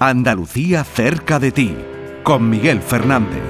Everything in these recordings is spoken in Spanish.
Andalucía cerca de ti, con Miguel Fernández.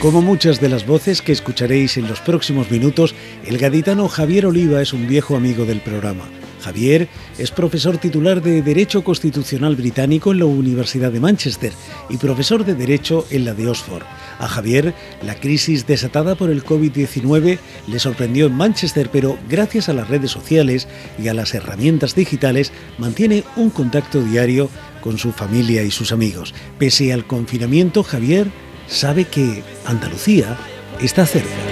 Como muchas de las voces que escucharéis en los próximos minutos, el gaditano Javier Oliva es un viejo amigo del programa. Javier es profesor titular de Derecho Constitucional Británico en la Universidad de Manchester y profesor de Derecho en la de Oxford. A Javier, la crisis desatada por el COVID-19 le sorprendió en Manchester, pero gracias a las redes sociales y a las herramientas digitales mantiene un contacto diario con su familia y sus amigos. Pese al confinamiento, Javier sabe que Andalucía está cerca.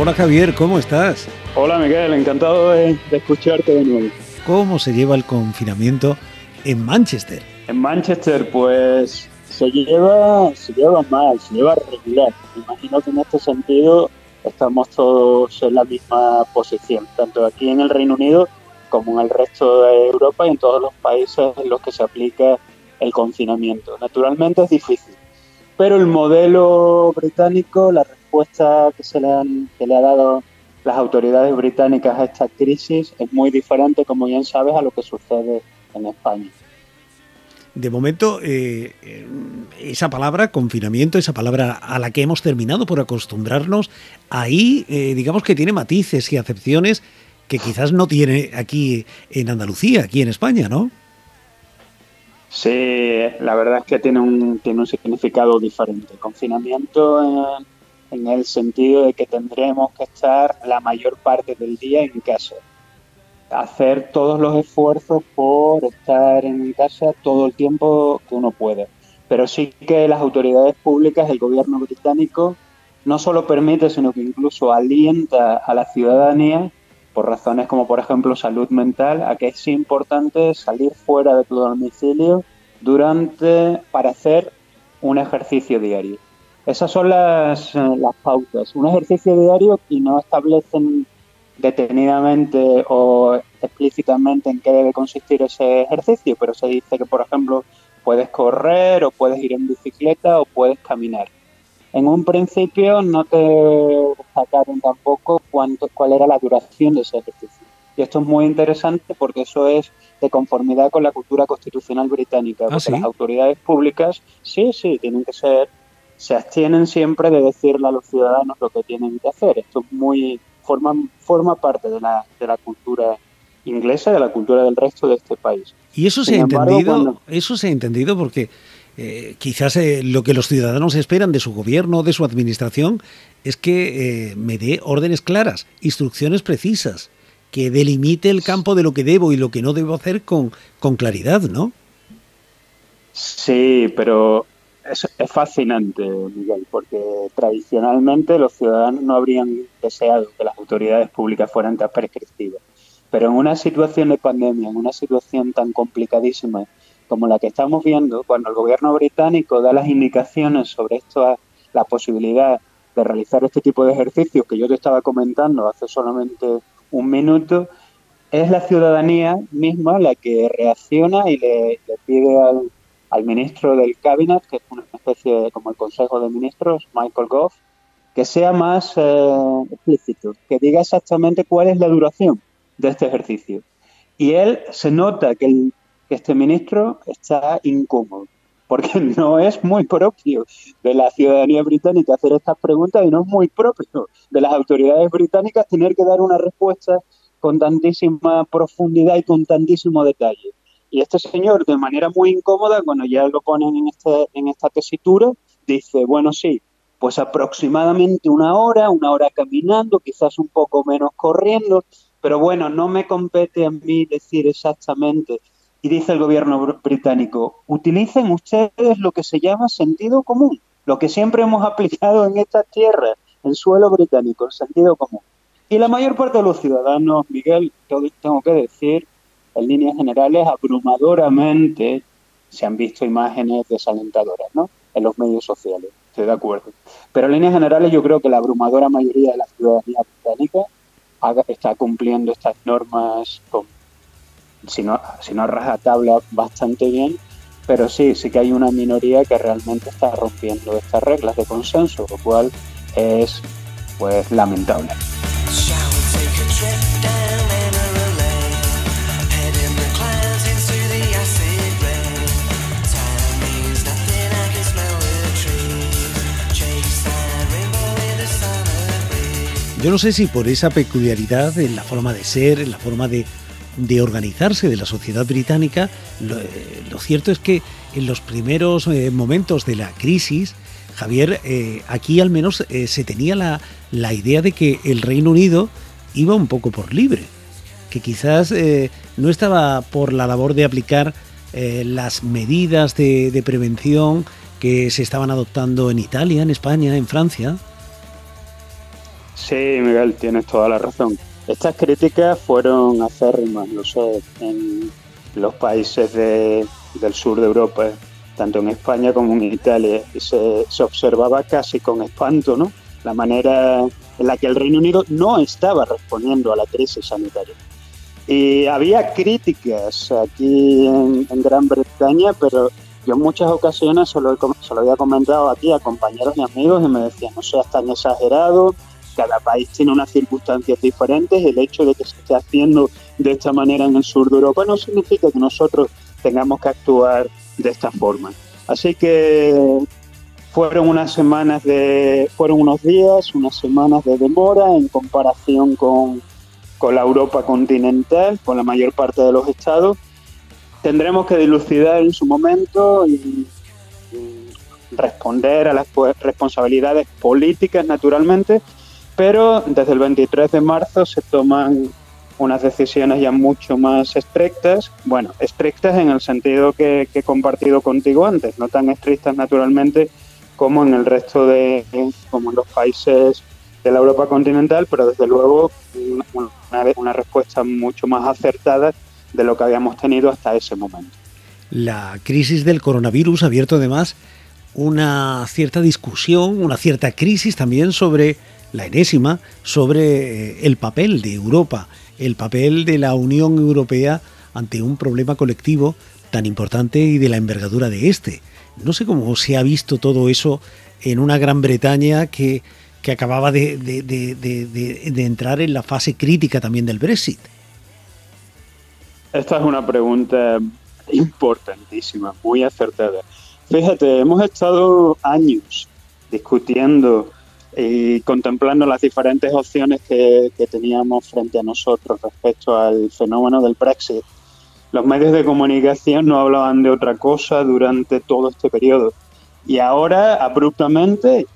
Hola Javier, ¿cómo estás? Hola Miguel, encantado de, escucharte de nuevo. ¿Cómo se lleva el confinamiento en Manchester? En Manchester, pues se lleva, se lleva mal, se lleva regular. Me imagino que en este sentido estamos todos en la misma posición, tanto aquí en el Reino Unido como en el resto de Europa y en todos los países en los que se aplica el confinamiento. Naturalmente es difícil, pero el modelo británico, la respuesta que se le, han, que le ha dado las autoridades británicas a esta crisis es muy diferente, como bien sabes, a lo que sucede en España de momento, eh, esa palabra, confinamiento, esa palabra a la que hemos terminado por acostumbrarnos, ahí eh, digamos que tiene matices y acepciones que quizás no tiene aquí en Andalucía, aquí en España, ¿no? Sí, la verdad es que tiene un, tiene un significado diferente. Confinamiento en el sentido de que tendremos que estar la mayor parte del día en casa hacer todos los esfuerzos por estar en casa todo el tiempo que uno puede. Pero sí que las autoridades públicas, el gobierno británico, no solo permite, sino que incluso alienta a la ciudadanía, por razones como por ejemplo salud mental, a que es importante salir fuera de tu domicilio durante, para hacer un ejercicio diario. Esas son las, eh, las pautas. Un ejercicio diario y no establecen detenidamente o explícitamente en qué debe consistir ese ejercicio, pero se dice que, por ejemplo, puedes correr o puedes ir en bicicleta o puedes caminar. En un principio no te sacaron tampoco cuánto, cuál era la duración de ese ejercicio. Y esto es muy interesante porque eso es de conformidad con la cultura constitucional británica. ¿Ah, porque las autoridades públicas, sí, sí, tienen que ser, se abstienen siempre de decirle a los ciudadanos lo que tienen que hacer. Esto es muy, forma, forma parte de la, de la cultura inglesa, de la cultura del resto de este país. Y eso se ha entendido, eso se ha entendido porque eh, quizás eh, lo que los ciudadanos esperan de su gobierno, de su administración, es que eh, me dé órdenes claras, instrucciones precisas, que delimite el campo de lo que debo y lo que no debo hacer con, con claridad, ¿no? Sí, pero es, fascinante, Miguel, porque tradicionalmente los ciudadanos no habrían deseado que las autoridades públicas fueran tan prescriptivas. Pero en una situación de pandemia, en una situación tan complicadísima como la que estamos viendo, cuando el gobierno británico da las indicaciones sobre esto, la posibilidad de realizar este tipo de ejercicios que yo te estaba comentando hace solamente un minuto, es la ciudadanía misma la que reacciona y le pide al, al ministro del Cabinet, que es una especie de, como el Consejo de Ministros, Michael Gove, que sea más eh, explícito, que diga exactamente cuál es la duración de este ejercicio. Y él se nota que, que este ministro está incómodo, porque no es muy propio de la ciudadanía británica hacer estas preguntas y no es muy propio de las autoridades británicas tener que dar una respuesta con tantísima profundidad y con tantísimo detalle. Y este señor, de manera muy incómoda, cuando ya lo ponen en, este, en esta tesitura, dice, bueno, sí, pues aproximadamente una hora, una hora caminando, quizás un poco menos corriendo, pero bueno, no me compete a mí decir exactamente. Y dice el gobierno británico, utilicen ustedes lo que se llama sentido común, lo que siempre hemos aplicado en estas tierras, en suelo británico, el sentido común. Y la mayor parte de los ciudadanos, Miguel, tengo que decir, en líneas generales, abrumadoramente se han visto imágenes desalentadoras, ¿no? en los medios sociales, estoy de acuerdo. Pero en líneas generales yo creo que la abrumadora mayoría de la ciudadanía británica está cumpliendo estas normas si no, si no rajatabla bastante bien, pero sí, sí que hay una minoría que realmente está rompiendo estas reglas de consenso, lo cual es pues lamentable. Yo no sé si por esa peculiaridad en la forma de ser, en la forma de, organizarse de la sociedad británica, eh, lo, cierto es que en los primeros eh, momentos de la crisis, Javier, eh, aquí al menos se tenía la, idea de que el Reino Unido iba un poco por libre, que quizás no estaba por la labor de aplicar las medidas de prevención que se estaban adoptando en Italia, en España, en Francia. Sí, Miguel, tienes toda la razón. Estas críticas fueron acérrimas, lo sé, en los países del sur de Europa, tanto en España como en Italia. Y se, observaba casi con espanto ¿no? la manera en la que el Reino Unido no estaba respondiendo a la crisis sanitaria. Y había críticas aquí en, Gran Bretaña, pero yo en muchas ocasiones se lo, se lo había comentado aquí a compañeros y amigos y me decían, no seas tan exagerado, cada país tiene unas circunstancias diferentes. El hecho de que se esté haciendo de esta manera en el sur de Europa no significa que nosotros tengamos que actuar de esta forma. Así que fueron unas semanas de, fueron unos días, unas semanas de demora en comparación con, con la Europa continental, con la mayor parte de los estados. Tendremos que dilucidar en su momento y responder a las responsabilidades políticas, naturalmente, pero desde el 23 de marzo se toman unas decisiones ya mucho más estrictas, bueno, estrictas en el sentido que, he compartido contigo antes, no tan estrictas naturalmente como en el resto de, como en los países de la Europa continental, pero desde luego una, una respuesta mucho más acertada de lo que habíamos tenido hasta ese momento. La crisis del coronavirus ha abierto además una cierta discusión, una cierta crisis también sobre la enésima, sobre eh, el papel de Europa, el papel de la Unión Europea ante un problema colectivo tan importante y de la envergadura de este. No sé cómo se ha visto todo eso en una Gran Bretaña que, que acababa de, de, entrar en la fase crítica también del Brexit. Esta es una pregunta importantísima, muy acertada. Fíjate, hemos estado años discutiendo y contemplando las diferentes opciones que, teníamos frente a nosotros respecto al fenómeno del Brexit. Los medios de comunicación no hablaban de otra cosa durante todo este periodo. Y ahora, abruptamente,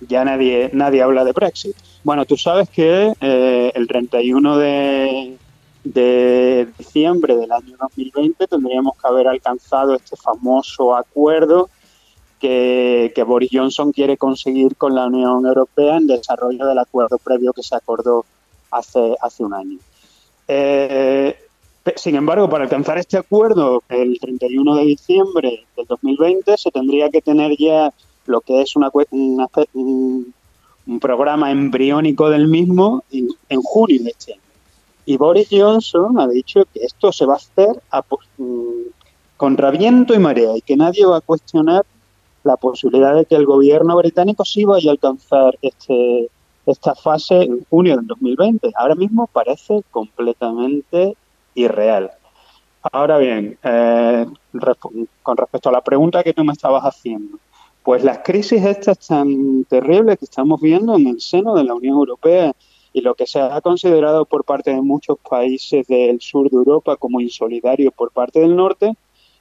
ya nadie, nadie habla de Brexit. Bueno, tú sabes que eh, el 31 de, de diciembre del año 2020 tendríamos que haber alcanzado este famoso acuerdo que, Boris Johnson quiere conseguir con la Unión Europea en desarrollo del acuerdo previo que se acordó hace, hace un año. Eh, sin embargo, para alcanzar este acuerdo el 31 de diciembre del 2020 se tendría que tener ya lo que es un, programa embriónico del mismo en, en, junio de este año. Y Boris Johnson ha dicho que esto se va a hacer a, mm, contra viento y marea y que nadie va a cuestionar la posibilidad de que el gobierno británico sí vaya a alcanzar este, esta fase en junio del 2020. Ahora mismo parece completamente irreal. Ahora bien, eh, con respecto a la pregunta que tú me estabas haciendo, pues las crisis estas tan terribles que estamos viendo en el seno de la Unión Europea y lo que se ha considerado por parte de muchos países del sur de Europa como insolidario por parte del norte,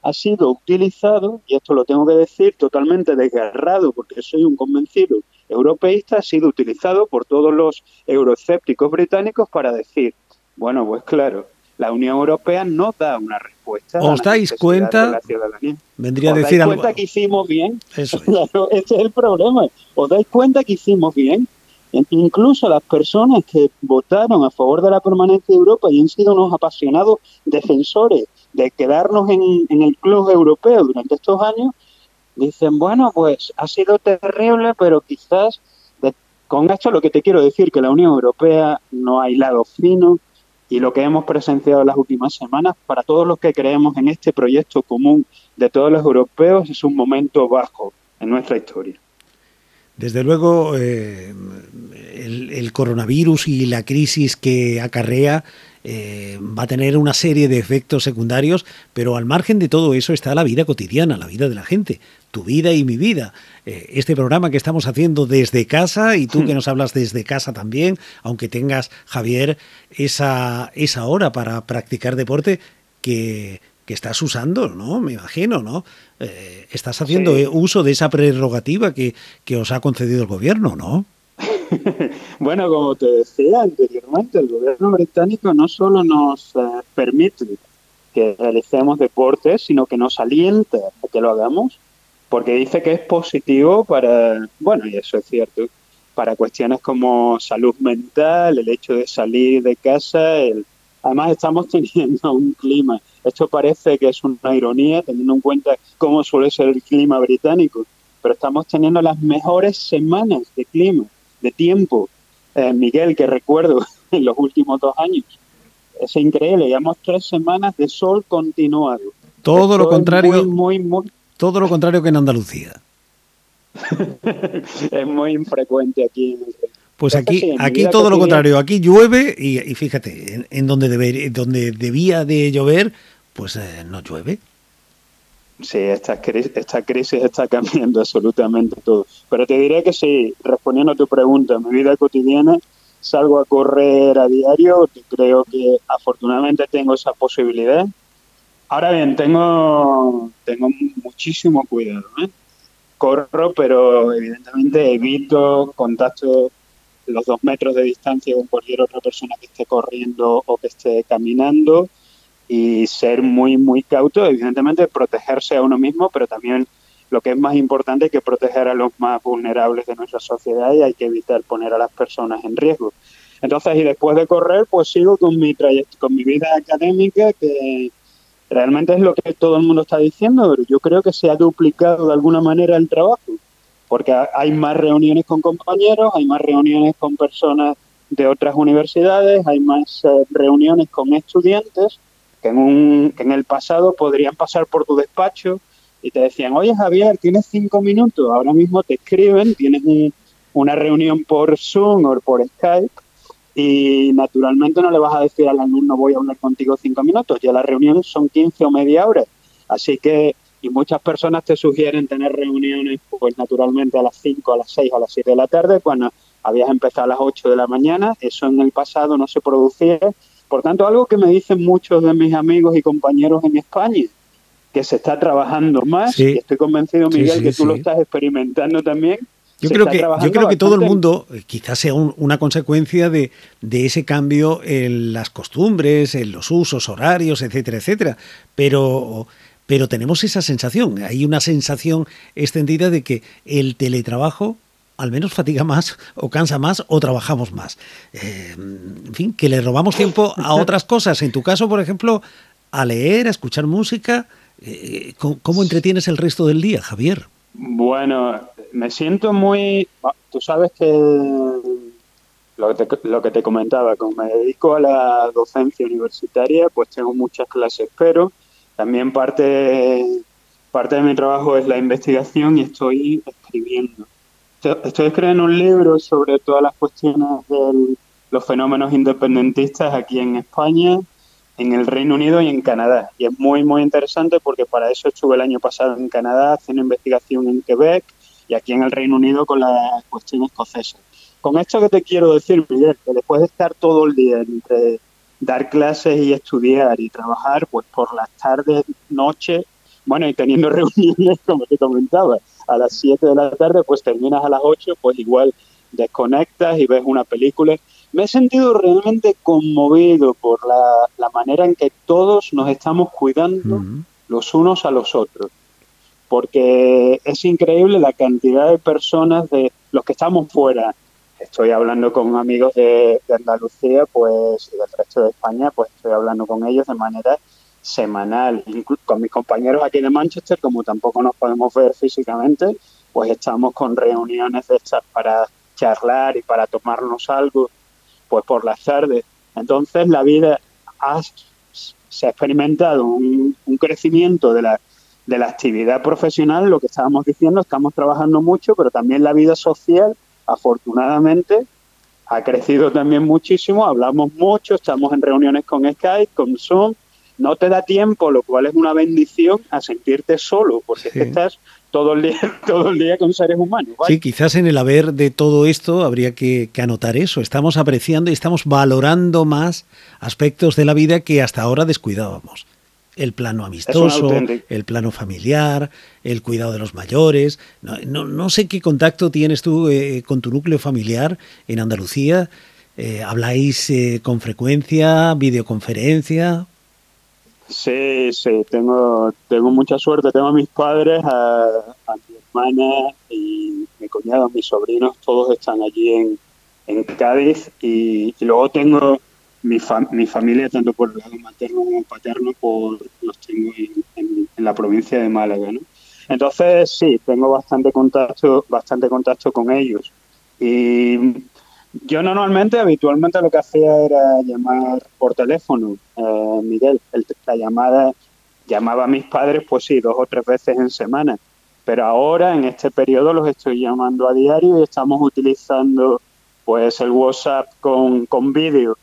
ha sido utilizado, y esto lo tengo que decir totalmente desgarrado porque soy un convencido europeísta, ha sido utilizado por todos los euroescépticos británicos para decir, bueno, pues claro, la Unión Europea no da una respuesta. ¿Os dais cuenta? De la ciudadanía. Vendría a decir dais cuenta que hicimos bien? Eso ese es el problema. ¿Os dais cuenta que hicimos bien? Incluso las personas que votaron a favor de la permanencia de Europa y han sido unos apasionados defensores de quedarnos en, el club europeo durante estos años, dicen, bueno, pues ha sido terrible, pero quizás con esto lo que te quiero decir, que la Unión Europea no ha hilado fino y lo que hemos presenciado en las últimas semanas, para todos los que creemos en este proyecto común de todos los europeos, es un momento bajo en nuestra historia. Desde luego, eh, el, coronavirus y la crisis que acarrea eh, va a tener una serie de efectos secundarios, pero al margen de todo eso está la vida cotidiana, la vida de la gente, tu vida y mi vida. Eh, este programa que estamos haciendo desde casa y tú hmm. que nos hablas desde casa también, aunque tengas, Javier, esa, esa hora para practicar deporte que, estás usando, ¿no? Me imagino, ¿no? Eh, estás haciendo uso de esa prerrogativa que, que os ha concedido el gobierno, ¿no? bueno, como te decía anteriormente, el gobierno británico no solo nos eh, permite que realicemos deportes, sino que nos alienta a que lo hagamos, porque dice que es positivo para, bueno, y eso es cierto, para cuestiones como salud mental, el hecho de salir de casa, el, además estamos teniendo un clima, esto parece que es una ironía teniendo en cuenta cómo suele ser el clima británico, pero estamos teniendo las mejores semanas de clima de tiempo, eh, Miguel, que recuerdo en los últimos dos años. Es increíble, llevamos tres semanas de sol continuado. Todo lo contrario, muy, muy, todo lo contrario que en Andalucía. es muy infrecuente aquí Pues aquí, aquí todo lo contrario, aquí llueve y, fíjate, en, donde, debe, donde debía de llover, pues eh, no llueve. Sí, esta, esta crisis está cambiando absolutamente todo. Pero te diré que sí, respondiendo a tu pregunta, mi vida cotidiana salgo a correr a diario, creo que afortunadamente tengo esa posibilidad. Ahora bien, tengo, tengo muchísimo cuidado. ¿eh? Corro, pero evidentemente evito contacto los dos metros de distancia con cualquier otra persona que esté corriendo o que esté caminando y ser muy, muy cauto, evidentemente protegerse a uno mismo, pero también lo que es más importante es que proteger a los más vulnerables de nuestra sociedad y hay que evitar poner a las personas en riesgo. Entonces, y después de correr, pues sigo con mi con mi vida académica, que realmente es lo que todo el mundo está diciendo, pero yo creo que se ha duplicado de alguna manera el trabajo, porque hay más reuniones con compañeros, hay más reuniones con personas de otras universidades, hay más eh, reuniones con estudiantes, que en, un, en el pasado podrían pasar por tu despacho y te decían, oye Javier, tienes cinco minutos, ahora mismo te escriben, tienes una reunión por Zoom o por Skype y naturalmente no le vas a decir al alumno voy a hablar contigo cinco minutos, ya la reunión son 15 o media hora. Así que, y muchas personas te sugieren tener reuniones pues naturalmente a las 5, a las 6, a las 7 de la tarde, cuando habías empezado a las 8 de la mañana, eso en el pasado no se producía por tanto, algo que me dicen muchos de mis amigos y compañeros en España, que se está trabajando más, y estoy convencido, Miguel, que tú lo estás experimentando también. Yo creo, que, yo creo que todo el mundo, eh, quizás sea una consecuencia de, de, ese cambio en las costumbres, en los usos horarios, etcétera, etcétera. Pero, pero tenemos esa sensación, hay una sensación extendida de que el teletrabajo al menos fatiga más o cansa más o trabajamos más. Eh, en fin, que le robamos tiempo a otras cosas. En tu caso, por ejemplo, a leer, a escuchar música. Eh, ¿Cómo entretienes el resto del día, Javier? Bueno, me siento muy... Ah, tú sabes que lo que, te, lo que te comentaba, como me dedico a la docencia universitaria, pues tengo muchas clases, pero también parte, parte de mi trabajo es la investigación y estoy escribiendo. Estoy escribiendo un libro sobre todas las cuestiones de los fenómenos independentistas aquí en España, en el Reino Unido y en Canadá. Y es muy, muy interesante porque para eso estuve el año pasado en Canadá haciendo investigación en Quebec y aquí en el Reino Unido con la cuestión escocesa. Con esto que te quiero decir, Miguel, que después de estar todo el día entre dar clases y estudiar y trabajar, pues por las tardes, noches, bueno, y teniendo reuniones, como te comentaba, a las 7 de la tarde, pues terminas a las 8, pues igual desconectas y ves una película. Me he sentido realmente conmovido por la, manera en que todos nos estamos cuidando los unos a los otros, porque es increíble la cantidad de personas de los que estamos fuera. Estoy hablando con amigos de, de Andalucía, pues y del resto de España, pues estoy hablando con ellos de manera semanal, con mis compañeros aquí de Manchester, como tampoco nos podemos ver físicamente, pues estamos con reuniones de estas para charlar y para tomarnos algo, pues por las tardes. Entonces la vida se ha experimentado un, un crecimiento de la, de la actividad profesional, lo que estábamos diciendo, estamos trabajando mucho, pero también la vida social, afortunadamente, ha crecido también muchísimo, hablamos mucho, estamos en reuniones con Skype, con Zoom, no te da tiempo, lo cual es una bendición, a sentirte solo, porque estás todo el día, todo el día con seres humanos. Sí, quizás en el haber de todo esto habría que, que, anotar eso. Estamos apreciando y estamos valorando más aspectos de la vida que hasta ahora descuidábamos el plano amistoso, el plano familiar, el cuidado de los mayores. No, no, sé qué contacto tienes tú eh, con tu núcleo familiar en Andalucía. Eh, ¿Habláis eh, con frecuencia, videoconferencia? Sí, sí, tengo, tengo mucha suerte. Tengo a mis padres, a, mi hermana y mi cuñado, mis sobrinos, todos están allí en, en Cádiz. y luego tengo mi, mi familia, tanto por el lado materno como paterno, por, los tengo en, la provincia de Málaga. ¿no? Entonces, sí, tengo bastante contacto, bastante contacto con ellos. Y yo normalmente, habitualmente lo que hacía era llamar por teléfono, eh, Miguel. la llamada, llamaba a mis padres, pues sí, dos o tres veces en semana. Pero ahora, en este periodo, los estoy llamando a diario y estamos utilizando pues el WhatsApp con, con vídeo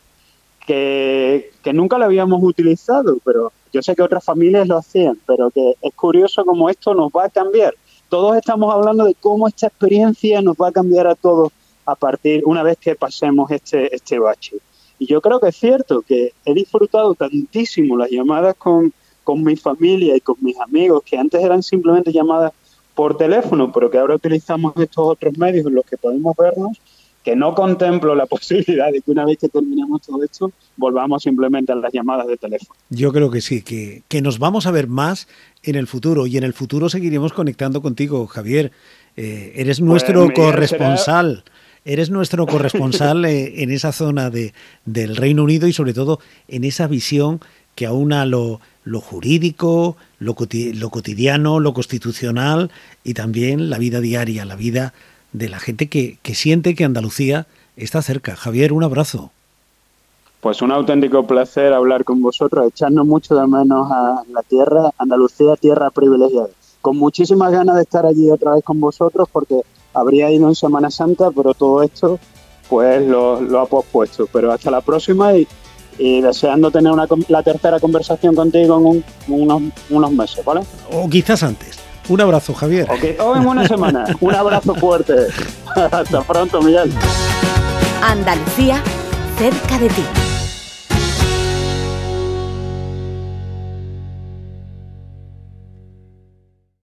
que, nunca lo habíamos utilizado, pero yo sé que otras familias lo hacían, pero que es curioso cómo esto nos va a cambiar. Todos estamos hablando de cómo esta experiencia nos va a cambiar a todos a partir, una vez que pasemos este, este bache. Y yo creo que es cierto que he disfrutado tantísimo las llamadas con, con mi familia y con mis amigos, que antes eran simplemente llamadas por teléfono, pero que ahora utilizamos estos otros medios en los que podemos vernos que no contemplo la posibilidad de que una vez que terminemos todo esto, volvamos simplemente a las llamadas de teléfono. Yo creo que sí, que, que nos vamos a ver más en el futuro y en el futuro seguiremos conectando contigo, Javier. Eh, eres pues, nuestro corresponsal. Eres nuestro corresponsal eh, en esa zona de, del Reino Unido y sobre todo en esa visión que aúna lo, lo jurídico, lo, lo cotidiano, lo constitucional y también la vida diaria, la vida de la gente que, siente que Andalucía está cerca. Javier, un abrazo. Pues un auténtico placer hablar con vosotros, echarnos mucho de menos a la tierra, Andalucía, tierra privilegiada. Con muchísimas ganas de estar allí otra vez con vosotros porque habría ido en Semana Santa, pero todo esto pues lo, lo ha pospuesto. Pero hasta la próxima y, deseando tener una, la tercera conversación contigo en unos, unos meses, ¿vale? O quizás antes. Un abrazo, Javier. Ok, todo en buena semana. Un abrazo fuerte. Hasta pronto, Miguel. Andalucía, cerca de ti.